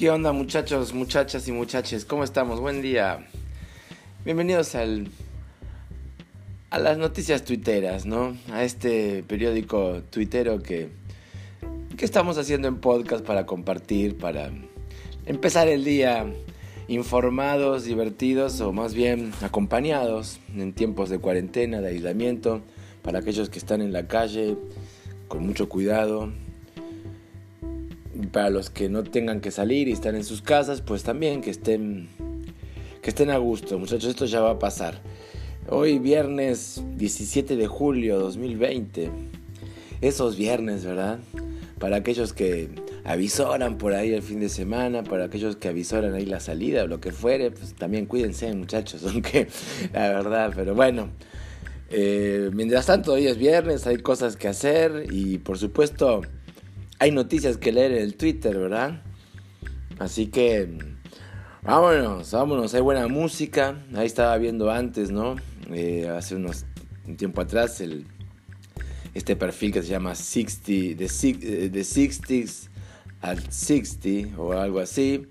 ¿Qué onda muchachos, muchachas y muchaches? ¿Cómo estamos? Buen día. Bienvenidos al a las noticias tuiteras, ¿no? A este periódico tuitero que que estamos haciendo en podcast para compartir, para empezar el día informados, divertidos o más bien acompañados en tiempos de cuarentena, de aislamiento, para aquellos que están en la calle con mucho cuidado, para los que no tengan que salir y están en sus casas, pues también que estén que estén a gusto, muchachos, esto ya va a pasar. Hoy viernes 17 de julio 2020. Esos viernes, ¿verdad? Para aquellos que avisoran por ahí el fin de semana, para aquellos que avisoran ahí la salida o lo que fuere, pues también cuídense, muchachos, aunque la verdad, pero bueno. Eh, mientras tanto, hoy es viernes, hay cosas que hacer y por supuesto hay noticias que leer en el Twitter, ¿verdad? Así que vámonos, vámonos, hay buena música. Ahí estaba viendo antes, ¿no? Eh, hace unos un tiempo atrás el, este perfil que se llama 60, The, The 60s at 60 o algo así,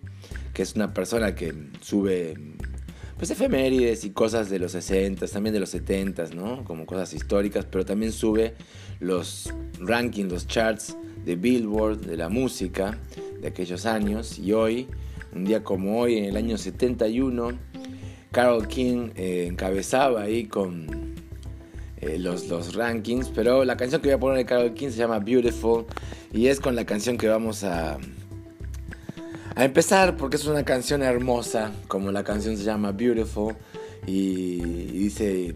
que es una persona que sube pues efemérides y cosas de los 60, también de los 70, ¿no? Como cosas históricas, pero también sube los rankings, los charts de Billboard, de la música de aquellos años. Y hoy, un día como hoy, en el año 71, Carol King eh, encabezaba ahí con eh, los, los rankings. Pero la canción que voy a poner de Carol King se llama Beautiful. Y es con la canción que vamos a, a empezar porque es una canción hermosa, como la canción se llama Beautiful. y dice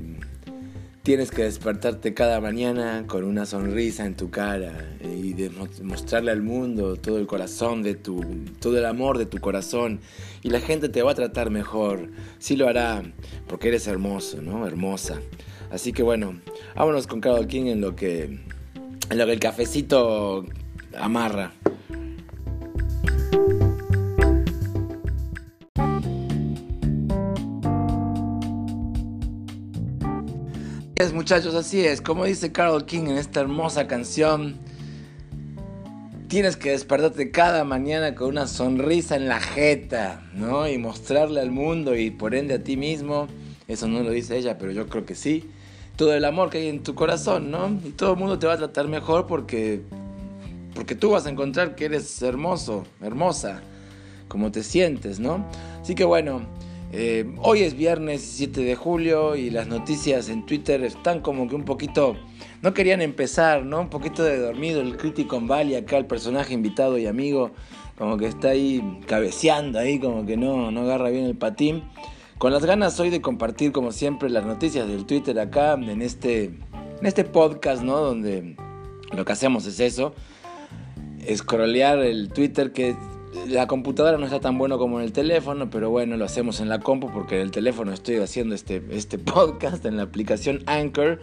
Tienes que despertarte cada mañana con una sonrisa en tu cara y mostrarle al mundo todo el corazón de tu, todo el amor de tu corazón y la gente te va a tratar mejor. Sí lo hará porque eres hermoso, ¿no? Hermosa. Así que bueno, vámonos con Carol King en lo que, en lo que el cafecito amarra. Muchachos, así es. Como dice Carol King en esta hermosa canción, tienes que despertarte cada mañana con una sonrisa en la jeta, ¿no? Y mostrarle al mundo y por ende a ti mismo, eso no lo dice ella, pero yo creo que sí, todo el amor que hay en tu corazón, ¿no? Y todo el mundo te va a tratar mejor porque, porque tú vas a encontrar que eres hermoso, hermosa, como te sientes, ¿no? Así que bueno, eh, hoy es viernes 17 de julio y las noticias en Twitter están como que un poquito... No querían empezar, ¿no? Un poquito de dormido el crítico en Valley, acá el personaje invitado y amigo, como que está ahí cabeceando ahí, como que no, no agarra bien el patín. Con las ganas hoy de compartir como siempre las noticias del Twitter acá en este, en este podcast, ¿no? Donde lo que hacemos es eso, scrollear el Twitter que la computadora no está tan bueno como en el teléfono, pero bueno, lo hacemos en la compu porque en el teléfono estoy haciendo este, este podcast en la aplicación Anchor,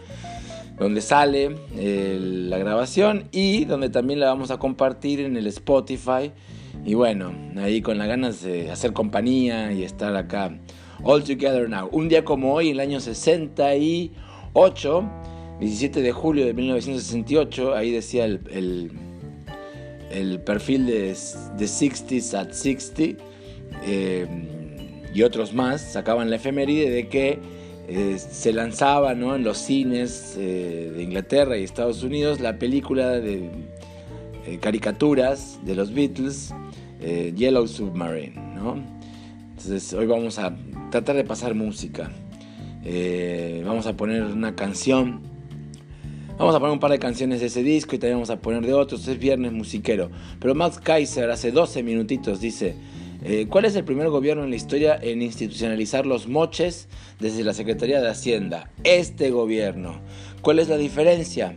donde sale la grabación y donde también la vamos a compartir en el Spotify. Y bueno, ahí con las ganas de hacer compañía y estar acá all together now. Un día como hoy, en el año 68, 17 de julio de 1968, ahí decía el perfil de, de 60s at 60 eh, y otros más sacaban la efeméride de que eh, se lanzaba en los cines eh, de Inglaterra y Estados Unidos la película de caricaturas de los Beatles, Yellow Submarine. Entonces hoy vamos a tratar de pasar música. vamos a poner una canción Vamos a poner un par de canciones de ese disco y también vamos a poner de otros. Es viernes musiquero. Pero Max Kaiser hace 12 minutitos dice, eh, ¿cuál es el primer gobierno en la historia en institucionalizar los moches desde la Secretaría de Hacienda? Este gobierno. ¿Cuál es la diferencia?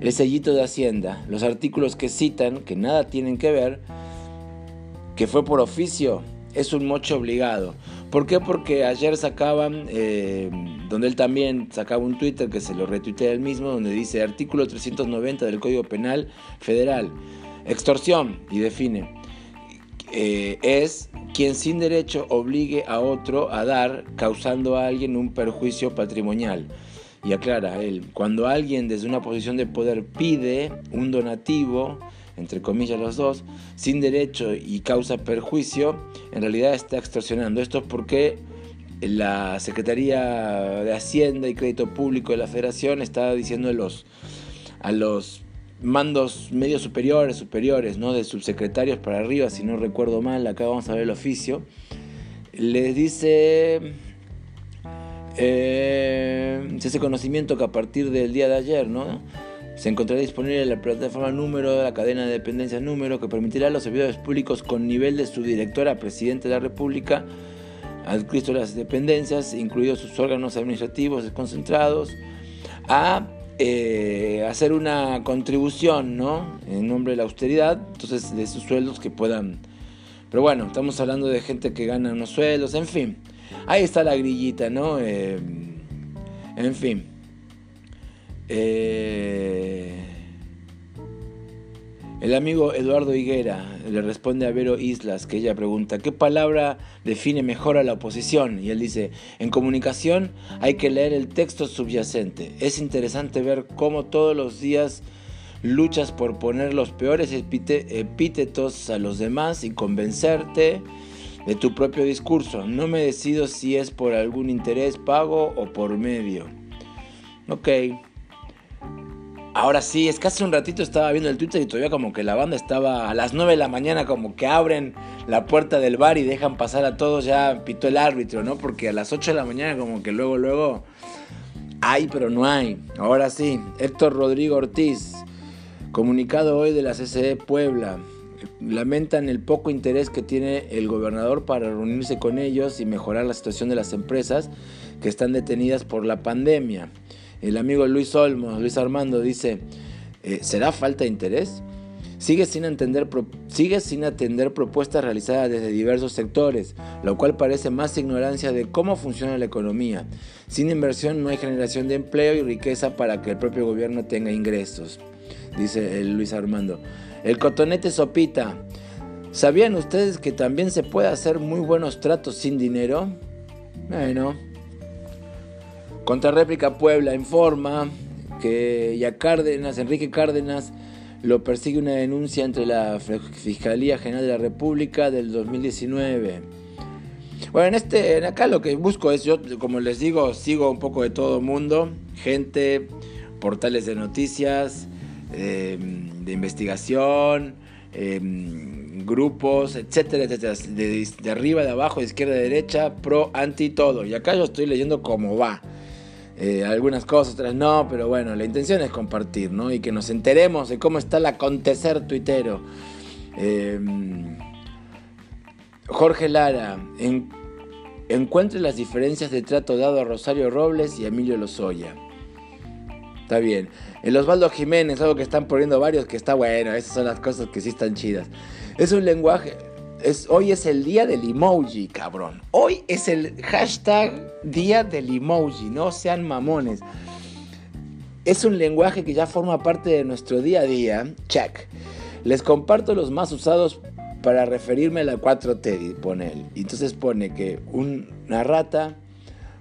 El sellito de Hacienda, los artículos que citan, que nada tienen que ver, que fue por oficio, es un moche obligado. ¿Por qué? Porque ayer sacaban, eh, donde él también sacaba un Twitter que se lo retuitea él mismo, donde dice artículo 390 del Código Penal Federal, extorsión, y define, eh, es quien sin derecho obligue a otro a dar, causando a alguien un perjuicio patrimonial. Y aclara él, cuando alguien desde una posición de poder pide un donativo, entre comillas los dos, sin derecho y causa perjuicio, en realidad está extorsionando. Esto es porque la Secretaría de Hacienda y Crédito Público de la Federación está diciendo a los, a los mandos medios superiores, superiores, ¿no? de subsecretarios para arriba, si no recuerdo mal, acá vamos a ver el oficio, les dice, eh, se hace conocimiento que a partir del día de ayer, ¿no? Se encontrará disponible en la plataforma número, la cadena de dependencias número, que permitirá a los servidores públicos con nivel de subdirectora presidente de la República, adscrito a las dependencias, incluidos sus órganos administrativos desconcentrados, a eh, hacer una contribución, ¿no? En nombre de la austeridad, entonces de sus sueldos que puedan... Pero bueno, estamos hablando de gente que gana unos sueldos, en fin. Ahí está la grillita, ¿no? Eh, en fin. Eh, el amigo Eduardo Higuera le responde a Vero Islas, que ella pregunta, ¿qué palabra define mejor a la oposición? Y él dice, en comunicación hay que leer el texto subyacente. Es interesante ver cómo todos los días luchas por poner los peores epítetos a los demás y convencerte de tu propio discurso. No me decido si es por algún interés pago o por medio. Ok. Ahora sí, es que hace un ratito estaba viendo el Twitter y todavía como que la banda estaba a las 9 de la mañana como que abren la puerta del bar y dejan pasar a todos, ya pitó el árbitro, ¿no? Porque a las 8 de la mañana como que luego, luego hay, pero no hay. Ahora sí, Héctor Rodrigo Ortiz, comunicado hoy de la CCE Puebla, lamentan el poco interés que tiene el gobernador para reunirse con ellos y mejorar la situación de las empresas que están detenidas por la pandemia. El amigo Luis Olmos, Luis Armando, dice, eh, ¿será falta de interés? Sigue sin, entender, atender propuestas realizadas desde diversos sectores, lo cual parece más ignorancia de cómo funciona la economía. Sin inversión no hay generación de empleo y riqueza para que el propio gobierno tenga ingresos, dice Luis Armando. El cotonete sopita. ¿Sabían ustedes que también se puede hacer muy buenos tratos sin dinero? Bueno, Contrarréplica Puebla informa que ya Cárdenas, Enrique Cárdenas, lo persigue una denuncia entre la Fiscalía General de la República del 2019. Bueno, en este, en acá lo que busco es, yo como les digo, sigo un poco de todo mundo, gente, portales de noticias, em, de investigación, em, grupos, etcétera, etcétera, de, de arriba, de abajo, de izquierda, de derecha, pro, anti, todo. Y acá yo estoy leyendo cómo va. Eh, algunas cosas, otras no, pero bueno, la intención es compartir, ¿no? Y que nos enteremos de cómo está el acontecer tuitero. Em, Jorge Lara, encuentre las diferencias de trato dado a Rosario Robles y a Emilio Lozoya. Está bien. El Osvaldo Jiménez, algo que están poniendo varios que está bueno, esas son las cosas que sí están chidas. Es un lenguaje, hoy es el día del emoji, cabrón. Hoy es el hashtag día del emoji, no sean mamones. Es un lenguaje que ya forma parte de nuestro día a día. Check. Les comparto los más usados para referirme a la 4T, pone él. Entonces pone que una rata,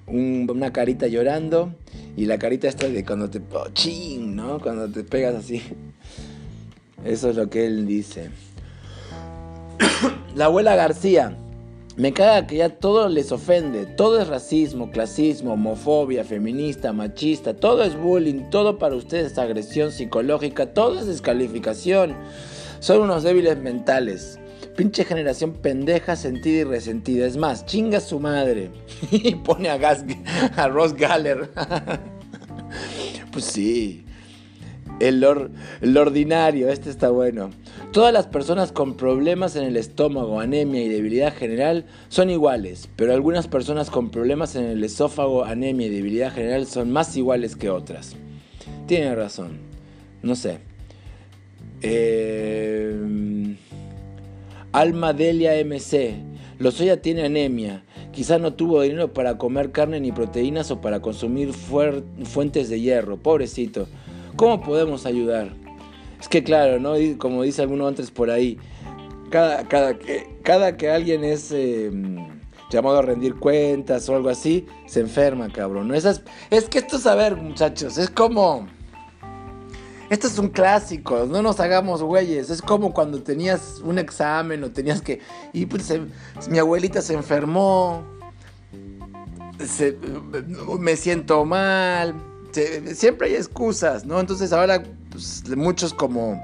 una carita llorando y la carita esta de cuando te... Oh, ching, ¿no? Cuando te pegas así. Eso es lo que él dice. La abuela García. Me caga que ya todo les ofende. Todo es racismo, clasismo, homofobia, feminista, machista. Todo es bullying. Todo para ustedes es agresión psicológica. Todo es descalificación. Son unos débiles mentales. Pinche generación pendeja, sentida y resentida. Es más, chinga su madre. y pone a, Gas, a Ross Galler. pues sí. El, el ordinario, este está bueno. Todas las personas con problemas en el estómago, anemia y debilidad general son iguales, pero algunas personas con problemas en el esófago, anemia y debilidad general son más iguales que otras. Tiene razón, no sé. Eh... Alma Delia MC. Lozoya tiene anemia. Quizá no tuvo dinero para comer carne ni proteínas o para consumir fuentes de hierro. Pobrecito. ¿Cómo podemos ayudar? Es que claro, ¿no? Como dice alguno antes por ahí, cada, que, alguien es em, llamado a rendir cuentas o algo así, se enferma, cabrón. ¿no? es que esto es, a ver, muchachos, es como... Esto es un clásico, no nos hagamos güeyes. Es como cuando tenías un examen o tenías que... Y pues mi abuelita se enfermó, me siento mal, siempre hay excusas, ¿no? Entonces ahora pues, muchos como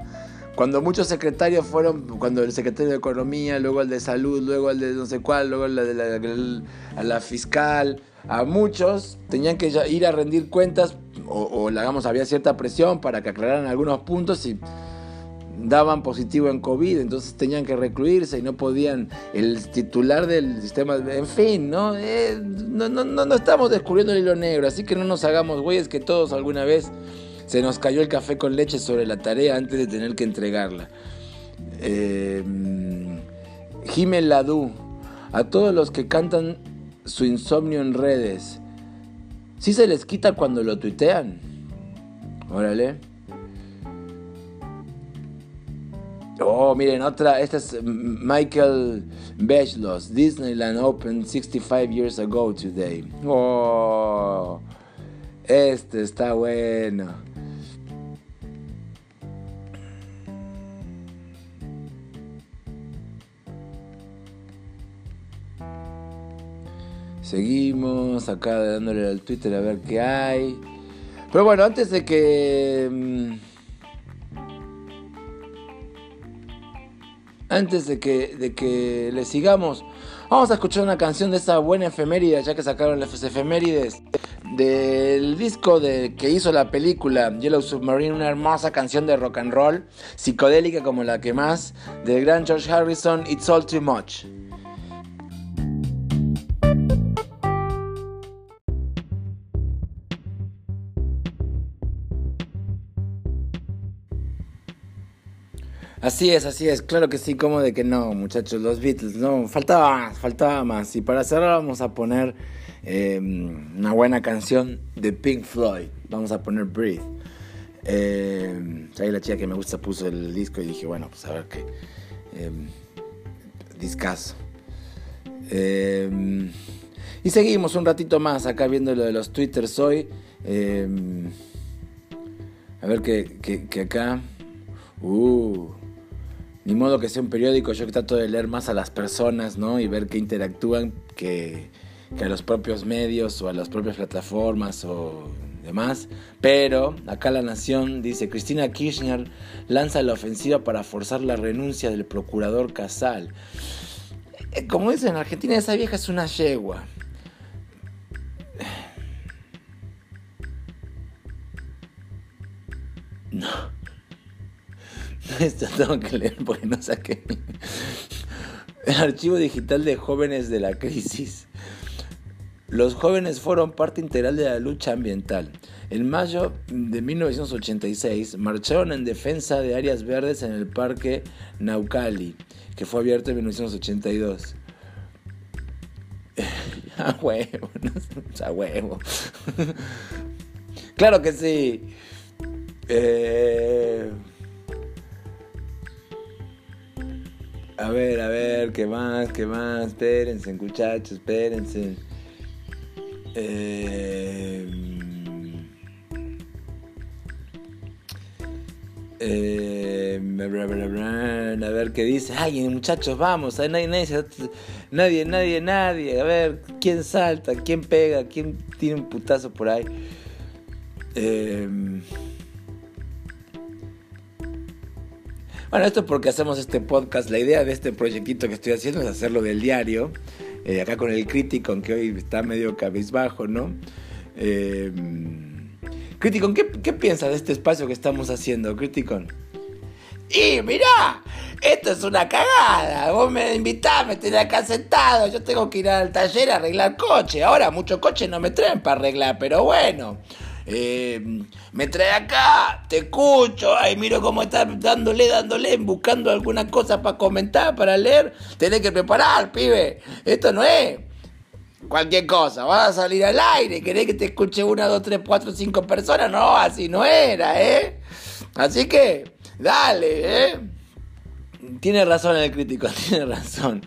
cuando muchos secretarios fueron, cuando el secretario de Economía, luego el de Salud, luego el de no sé cuál, luego el de la, fiscal, a muchos tenían que ir a rendir cuentas o, o digamos, había cierta presión para que aclararan algunos puntos y daban positivo en COVID, entonces tenían que recluirse y no podían, el titular del sistema, en fin, ¿no? Eh, no, no, no, estamos descubriendo el hilo negro, así que no nos hagamos güeyes que todos alguna vez se nos cayó el café con leche sobre la tarea antes de tener que entregarla. Eh, Jimel Ladú, a todos los que cantan su insomnio en redes, ¿sí se les quita cuando lo tuitean? Órale. Oh, miren, otra. Esta es Michael Bechlos. Disneyland opened 65 years ago today. Oh, este está bueno. Seguimos acá dándole al Twitter a ver qué hay. Pero bueno, antes de que mm, antes de que, de que le sigamos, vamos a escuchar una canción de esa buena efeméride, ya que sacaron las efemérides del disco de, que hizo la película Yellow Submarine, una hermosa canción de rock and roll, psicodélica como la que más, del gran George Harrison, It's All Too Much. Así es, así es, claro que sí, como de que no, muchachos, los Beatles, no, faltaba más, faltaba más. Y para cerrar vamos a poner em, una buena canción de Pink Floyd, vamos a poner Breathe. Eh, ahí la chica que me gusta puso el disco y dije, bueno, pues a ver qué. Eh, discaso. y seguimos un ratito más acá viendo lo de los twitters hoy. a ver que, que, que acá... Uh, ni modo que sea un periódico, yo trato de leer más a las personas, ¿no? Y ver que interactúan que, a los propios medios o a las propias plataformas o demás. Pero acá la Nación dice, Cristina Kirchner lanza la ofensiva para forzar la renuncia del procurador Casal. Eh, como dicen en Argentina, esa vieja es una yegua. No. Esto tengo que leer porque no saqué. El archivo digital de jóvenes de la crisis. Los jóvenes fueron parte integral de la lucha ambiental. En mayo de 1986 marcharon en defensa de áreas verdes en el parque Naucali, que fue abierto en 1982. a huevo, a huevo. claro que sí. Eh, A ver, a ver, ¿qué más? ¿Qué más? Espérense, muchachos, espérense. Eh, eh, a ver qué dice. Ay, muchachos, vamos. Nadie, nadie, nadie, nadie. A ver, ¿quién salta? ¿Quién pega? ¿Quién tiene un putazo por ahí? Eh, Bueno, esto es porque hacemos este podcast. La idea de este proyectito que estoy haciendo es hacerlo del diario. Eh, acá con el crítico, que hoy está medio cabizbajo, ¿no? Eh, Criticon, ¿qué, ¿qué piensas de este espacio que estamos haciendo, Criticon? Y mirá, esto es una cagada. Vos me invitás, me tenés acá sentado. Yo tengo que ir al taller a arreglar coche. Ahora muchos coches no me traen para arreglar, pero bueno. Eh, me trae acá, te escucho, ahí miro cómo estás dándole, dándole, buscando alguna cosa para comentar, para leer. Tenés que preparar, pibe. Esto no es cualquier cosa. Vas a salir al aire, querés que te escuche una, dos, tres, cuatro, cinco personas. No, así no era, ¿eh? Así que, dale, ¿eh? Tiene razón el crítico, tiene razón.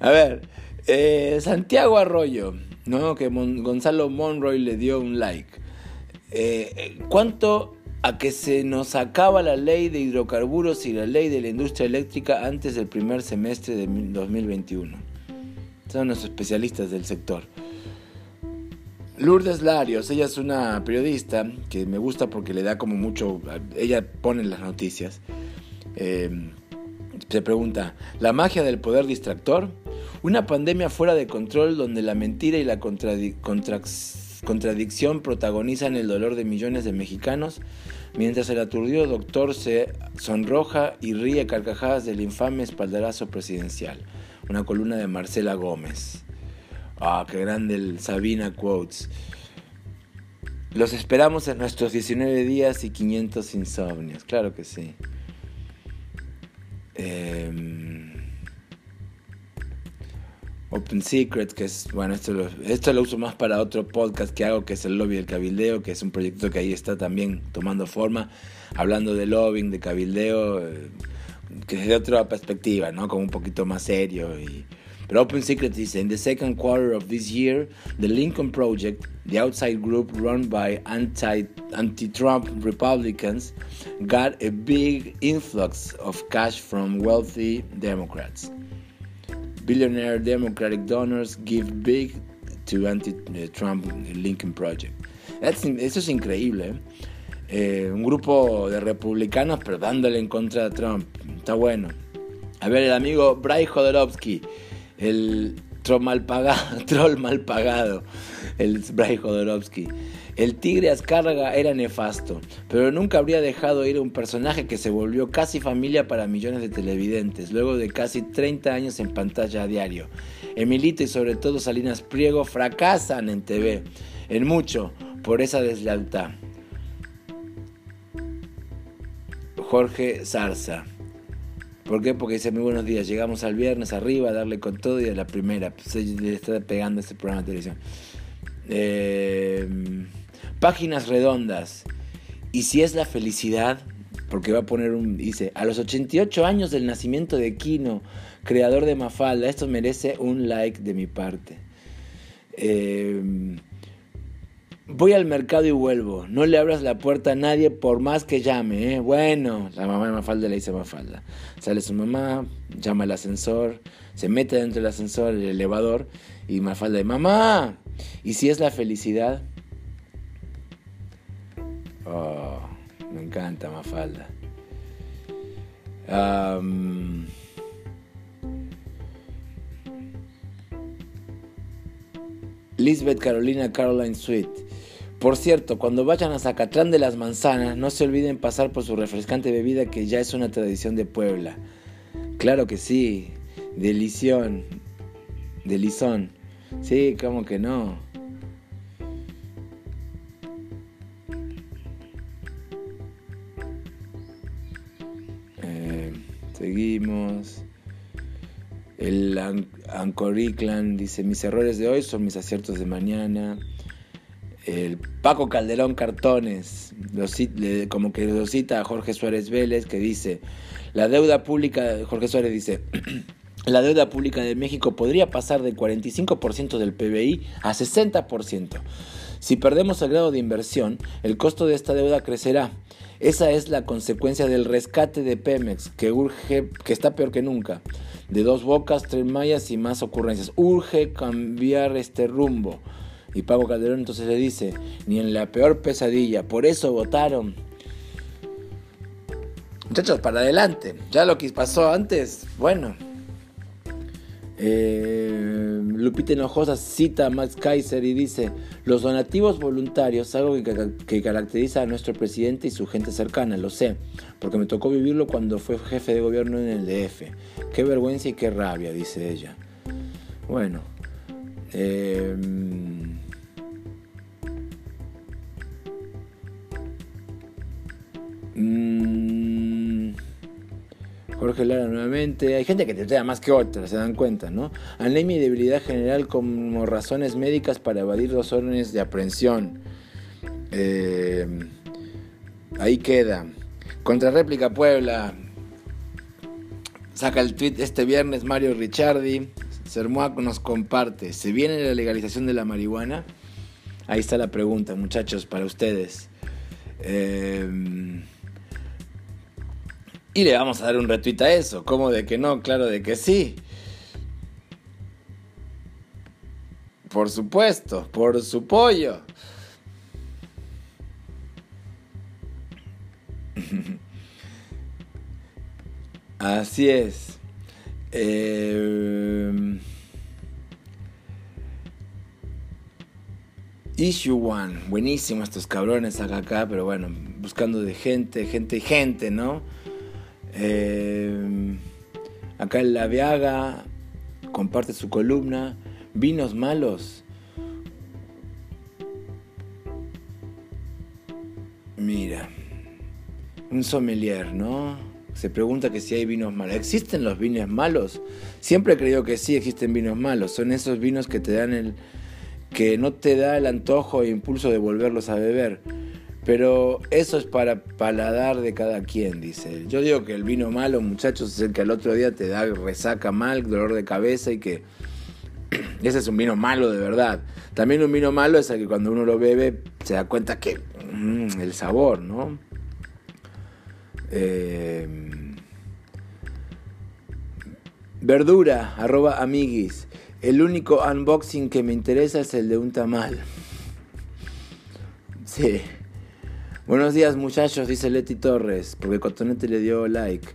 A ver, eh, Santiago Arroyo, ¿no? Que Gonzalo Monroy le dio un like. Eh, ¿Cuánto a que se nos acaba la ley de hidrocarburos y la ley de la industria eléctrica antes del primer semestre de 2021. Son los especialistas del sector. Lourdes Larios, ella es una periodista que me gusta porque le da como mucho, ella pone las noticias. Eh, se pregunta, ¿la magia del poder distractor? Una pandemia fuera de control donde la mentira y la contradicción protagonizan el dolor de millones de mexicanos mientras el aturdido doctor se sonroja y ríe carcajadas del infame espaldarazo presidencial. Una columna de Marcela Gómez. Ah, qué grande el Sabina Quotes. Los esperamos en nuestros 19 días y 500 insomnios. Claro que sí. Em, Open Secret, que es, bueno, esto lo, esto lo uso más para otro podcast que hago, que es el Lobby del Cabildeo, que es un proyecto que ahí está también tomando forma, hablando de lobbying, de cabildeo, eh, que desde otra perspectiva, ¿no? Como un poquito más serio. Y, pero Open Secret dice, in the second quarter of this year, the Lincoln Project, the outside group run by anti, anti-Trump Republicans, got a big influx of cash from wealthy Democrats. Billionaire Democratic donors give big to anti-Trump Lincoln Project. Eso es increíble. ¿eh? ¿eh? un grupo de republicanos, pero dándole en contra de Trump. Está bueno. A ver, el amigo Bray Jodorowsky, el troll mal pagado, troll mal pagado, el Bray Jodorowsky. El tigre Azcárraga era nefasto, pero nunca habría dejado ir a un personaje que se volvió casi familia para millones de televidentes, luego de casi 30 años en pantalla a diario. Emilito y sobre todo Salinas Priego fracasan en TV, en mucho, por esa deslealtad. Jorge Zarza. ¿Por qué? Porque dice muy buenos días, llegamos al viernes arriba a darle con todo y a la primera. Pues, le está pegando este programa de televisión. Eh, Páginas redondas. Y si es la felicidad, porque va a poner un, dice, a los 88 años del nacimiento de Kino, creador de Mafalda, esto merece un like de mi parte. Em, voy al mercado y vuelvo. No le abras la puerta a nadie por más que llame. ¿eh? Bueno, la mamá de Mafalda le dice Mafalda. Sale su mamá, llama al ascensor, se mete dentro del ascensor, el elevador, y Mafalda dice, mamá. Y si es la felicidad, Oh, me encanta Mafalda. Lisbeth Carolina Caroline Sweet. Por cierto, cuando vayan a Zacatlán de las Manzanas, no se olviden pasar por su refrescante bebida que ya es una tradición de Puebla. Claro que sí, delición, delizón. Sí, como que no. Seguimos. El Ancoriclan dice, mis errores de hoy son mis aciertos de mañana. El Paco Calderón Cartones, como que lo cita a Jorge Suárez Vélez, que dice, la deuda pública, Jorge Suárez dice, la deuda pública de México podría pasar del 45% del PBI a 60%. Si perdemos el grado de inversión, el costo de esta deuda crecerá esa es la consecuencia del rescate de Pemex, que urge, que está peor que nunca. De dos bocas, tres mallas y más ocurrencias. Urge cambiar este rumbo. Y Pablo Calderón entonces le dice, ni en la peor pesadilla, por eso votaron. Muchachos, para adelante. Ya lo que pasó antes, bueno, eh, Lupita Hinojosa cita a Max Kaiser y dice, los donativos voluntarios, algo que, que, caracteriza a nuestro presidente y su gente cercana, lo sé, porque me tocó vivirlo cuando fue jefe de gobierno en el DF. Qué vergüenza y qué rabia, dice ella. Bueno. Eh, Jorge Lara nuevamente. Hay gente que te trae más que otra, se dan cuenta, ¿no? Anemia y debilidad general como razones médicas para evadir los órdenes de aprehensión. Eh, ahí queda. Contrarréplica Puebla. Saca el tweet este viernes Mario Ricciardi. Sermoac nos comparte. ¿Se viene la legalización de la marihuana? Ahí está la pregunta, muchachos, para ustedes. Em, y le vamos a dar un retweet a eso. ¿Cómo de que no? Claro de que sí. Por supuesto, por su pollo. Así es. Eh, Issue One, buenísimo estos cabrones acá, acá, pero bueno, buscando de gente, gente y gente, ¿no? Eh, acá en La Viaga comparte su columna, Vinos Malos. Mira, un sommelier, ¿no? Se pregunta que si hay vinos malos. ¿Existen los vinos malos? Siempre he creído que sí existen vinos malos. Son esos vinos que te dan el, que no te da el antojo e impulso de volverlos a beber. Pero eso es para paladar de cada quien, dice él. Yo digo que el vino malo, muchachos, es el que al otro día te da resaca mal, dolor de cabeza y que ese es un vino malo de verdad. También un vino malo es el que cuando uno lo bebe se da cuenta que mm, el sabor, ¿no? Eh, verdura, arroba amiguis. El único unboxing que me interesa es el de un tamal. Sí. Buenos días muchachos, dice Leti Torres, porque Cotonete le dio like.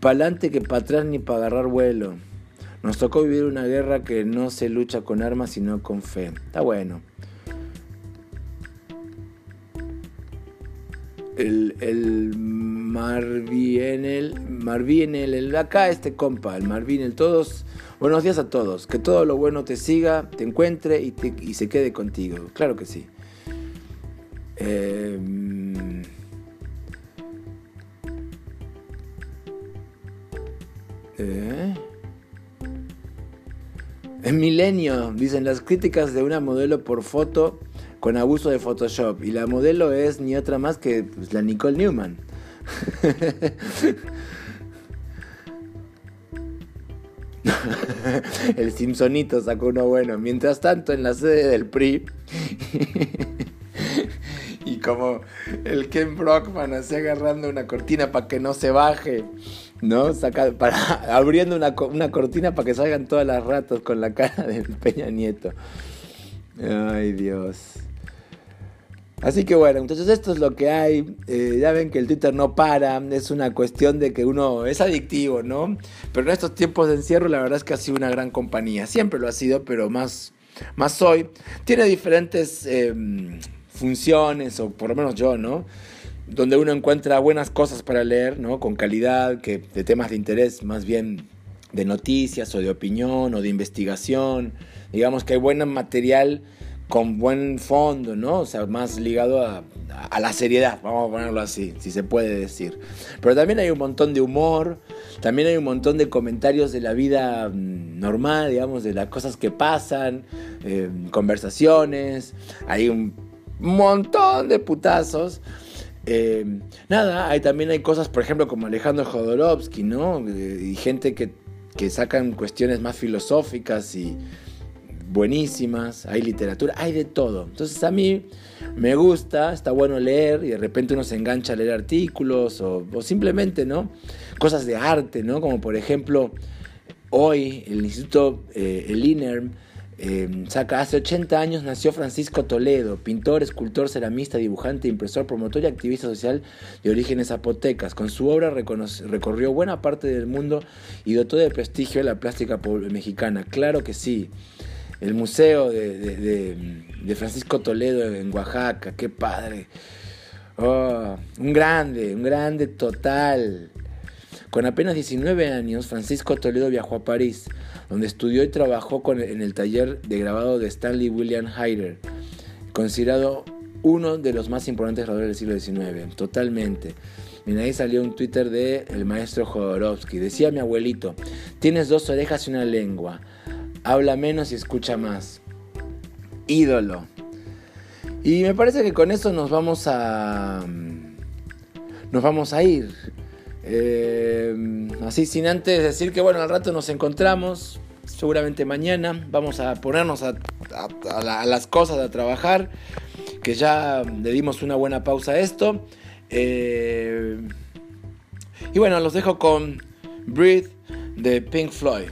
Pa'lante que para atrás ni para agarrar vuelo. Nos tocó vivir una guerra que no se lucha con armas sino con fe. Está bueno. El, el Marvin, el, el, acá este compa, el Marvin, el todos Buenos días a todos. Que todo lo bueno te siga, te encuentre y, se quede contigo. Claro que sí. Em, eh, En milenio, dicen las críticas de una modelo por foto con abuso de Photoshop. Y la modelo es ni otra más que pues, la Nicole Newman. el Simpsonito sacó uno bueno. Mientras tanto, en la sede del PRI. Como el Ken Brockman así agarrando una cortina para que no se baje. ¿No? Para, abriendo una, una cortina para que salgan todas las ratas con la cara del Peña Nieto. Ay, Dios. Así que bueno, entonces esto es lo que hay. Eh, ya ven que el Twitter no para, es una cuestión de que uno es adictivo, ¿no? Pero en estos tiempos de encierro la verdad es que ha sido una gran compañía. Siempre lo ha sido, pero más, más hoy. Tiene diferentes em, funciones, o por lo menos yo, ¿no? Donde uno encuentra buenas cosas para leer, ¿no? Con calidad, que de temas de interés, más bien de noticias o de opinión o de investigación. Digamos que hay buen material con buen fondo, ¿no? O sea, más ligado a, la seriedad, vamos a ponerlo así, si se puede decir. Pero también hay un montón de humor, también hay un montón de comentarios de la vida mm, normal, digamos, de las cosas que pasan, eh, conversaciones, hay un montón de putazos. Eh, nada, hay, también hay cosas, por ejemplo, como Alejandro Jodorowsky, ¿no? Eh, y gente que, que sacan cuestiones más filosóficas y buenísimas, hay literatura, hay de todo. Entonces a mí me gusta, está bueno leer y de repente uno se engancha a leer artículos o, simplemente, ¿no? Cosas de arte, ¿no? Como por ejemplo, hoy el Instituto, eh, el INERM, saca, hace 80 años nació Francisco Toledo, pintor, escultor, ceramista, dibujante, impresor, promotor y activista social de orígenes zapotecas. Con su obra recorrió buena parte del mundo y dotó de prestigio a la plástica mexicana. Claro que sí el museo de, Francisco Toledo en Oaxaca, qué padre. Oh, un grande, un grande total. Con apenas 19 años, Francisco Toledo viajó a París, donde estudió y trabajó en el taller de grabado de Stanley William Hayter, considerado uno de los más importantes grabadores del siglo XIX, totalmente. Mira, ahí salió un Twitter de el maestro Jodorowsky. Decía mi abuelito, tienes dos orejas y una lengua habla menos y escucha más. Ídolo. Y me parece que con eso nos vamos a. Nos vamos a ir. Eh, así sin antes decir que bueno, al rato nos encontramos. Seguramente mañana. Vamos a ponernos a, las cosas, a trabajar. que ya le dimos una buena pausa a esto. Eh, y bueno, los dejo con Breathe de Pink Floyd.